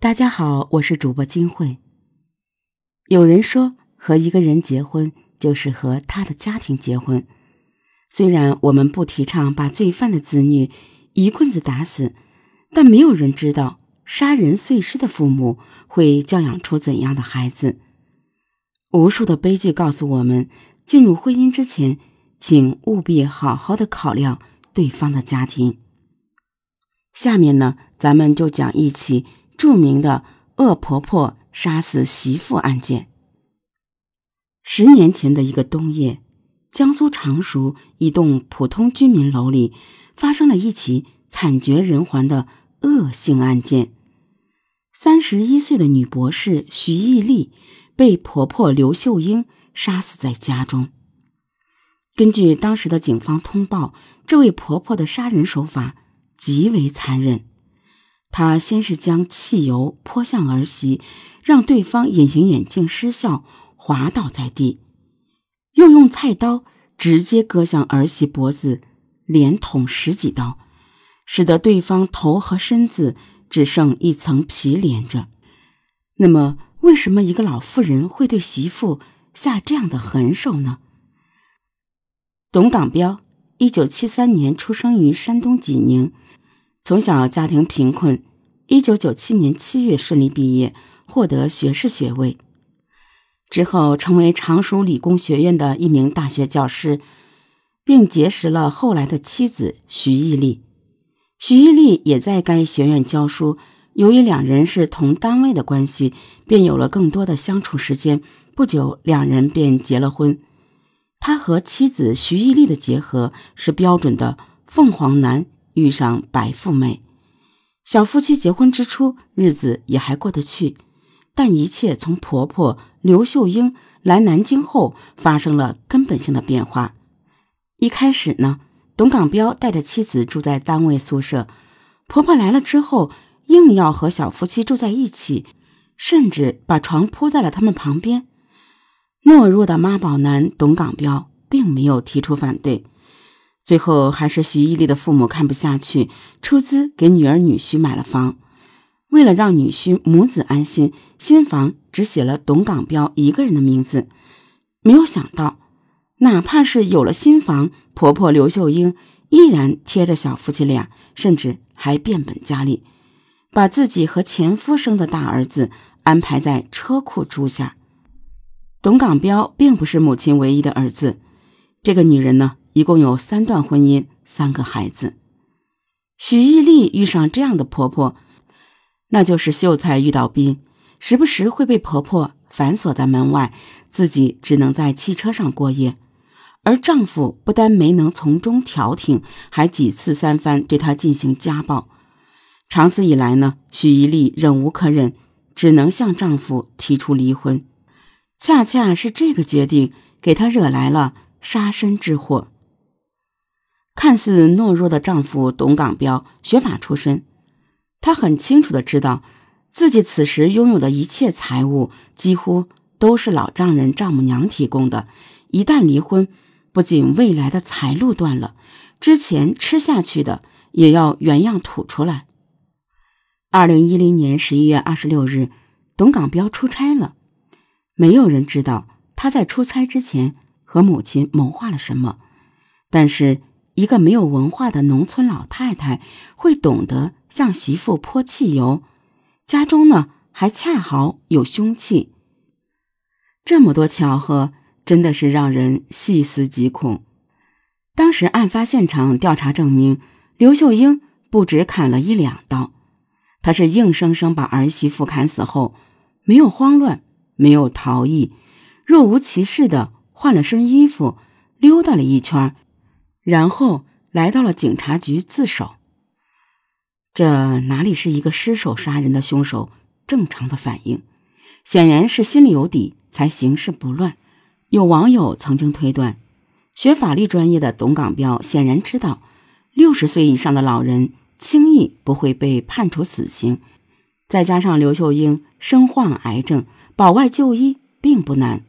大家好，我是主播金慧。有人说，和一个人结婚就是和他的家庭结婚。虽然我们不提倡把罪犯的子女一棍子打死，但没有人知道杀人碎尸的父母会教养出怎样的孩子。无数的悲剧告诉我们，进入婚姻之前，请务必好好的考量对方的家庭。下面呢，咱们就讲一起。著名的恶婆婆杀死媳妇案件。十年前的一个冬夜，江苏常熟一栋普通居民楼里发生了一起惨绝人寰的恶性案件。三十一岁的女博士徐毅丽被婆婆刘秀英杀死在家中。根据当时的警方通报，这位婆婆的杀人手法极为残忍。他先是将汽油泼向儿媳，让对方隐形眼镜失效，滑倒在地；又用菜刀直接割向儿媳脖子，连捅十几刀，使得对方头和身子只剩一层皮连着。那么，为什么一个老妇人会对媳妇下这样的狠手呢？董港彪，一九七三年出生于山东济宁。从小家庭贫困，一九九七年七月顺利毕业，获得学士学位。之后成为常熟理工学院的一名大学教师，并结识了后来的妻子徐毅丽。徐毅丽也在该学院教书，由于两人是同单位的关系，便有了更多的相处时间。不久，两人便结了婚。他和妻子徐毅丽的结合是标准的凤凰男。遇上白富美，小夫妻结婚之初，日子也还过得去。但一切从婆婆刘秀英来南京后，发生了根本性的变化。一开始呢，董港彪带着妻子住在单位宿舍，婆婆来了之后，硬要和小夫妻住在一起，甚至把床铺在了他们旁边。懦弱的妈宝男董港彪并没有提出反对。最后还是徐毅丽的父母看不下去，出资给女儿女婿买了房。为了让女婿母子安心，新房只写了董港彪一个人的名字。没有想到，哪怕是有了新房，婆婆刘秀英依然贴着小夫妻俩，甚至还变本加厉，把自己和前夫生的大儿子安排在车库住下。董港彪并不是母亲唯一的儿子，这个女人呢？一共有三段婚姻，三个孩子。许毅丽遇上这样的婆婆，那就是秀才遇到兵，时不时会被婆婆反锁在门外，自己只能在汽车上过夜。而丈夫不但没能从中调停，还几次三番对她进行家暴。长此以来呢，许一丽忍无可忍，只能向丈夫提出离婚。恰恰是这个决定，给她惹来了杀身之祸。看似懦弱的丈夫董港彪，学法出身，他很清楚的知道，自己此时拥有的一切财物几乎都是老丈人、丈母娘提供的。一旦离婚，不仅未来的财路断了，之前吃下去的也要原样吐出来。二零一零年十一月二十六日，董港彪出差了，没有人知道他在出差之前和母亲谋划了什么，但是。一个没有文化的农村老太太会懂得向媳妇泼汽油，家中呢还恰好有凶器。这么多巧合，真的是让人细思极恐。当时案发现场调查证明，刘秀英不止砍了一两刀，她是硬生生把儿媳妇砍死后，没有慌乱，没有逃逸，若无其事的换了身衣服，溜达了一圈。然后来到了警察局自首。这哪里是一个失手杀人的凶手正常的反应？显然是心里有底，才行事不乱。有网友曾经推断，学法律专业的董港彪显然知道，六十岁以上的老人轻易不会被判处死刑。再加上刘秀英身患癌症，保外就医并不难。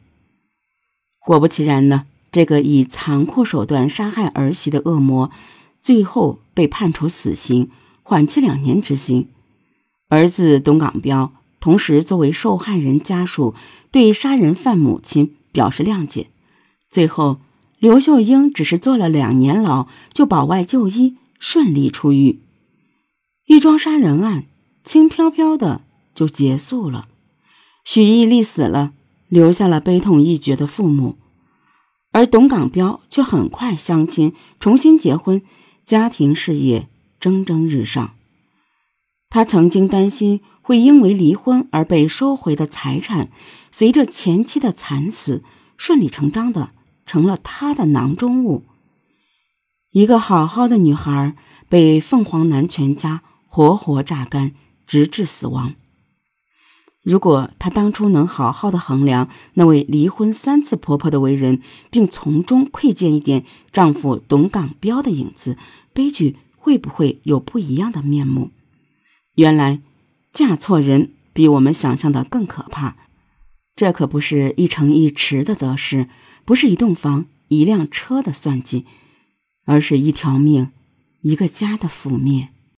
果不其然呢。这个以残酷手段杀害儿媳的恶魔，最后被判处死刑，缓期两年执行。儿子董港彪同时作为受害人家属，对杀人犯母亲表示谅解。最后，刘秀英只是坐了两年牢，就保外就医，顺利出狱。一桩杀人案轻飘飘的就结束了。许义丽死了，留下了悲痛欲绝的父母，而董港彪却很快相亲，重新结婚，家庭事业蒸蒸日上。他曾经担心会因为离婚而被收回的财产，随着前妻的惨死，顺理成章的。成了他的囊中物。一个好好的女孩被凤凰男全家活活榨干，直至死亡。如果她当初能好好的衡量那位离婚三次婆婆的为人，并从中窥见一点丈夫董港彪的影子，悲剧会不会有不一样的面目？原来，嫁错人比我们想象的更可怕。这可不是一城一池的得失。不是一栋房、一辆车的算计，而是一条命、一个家的覆灭。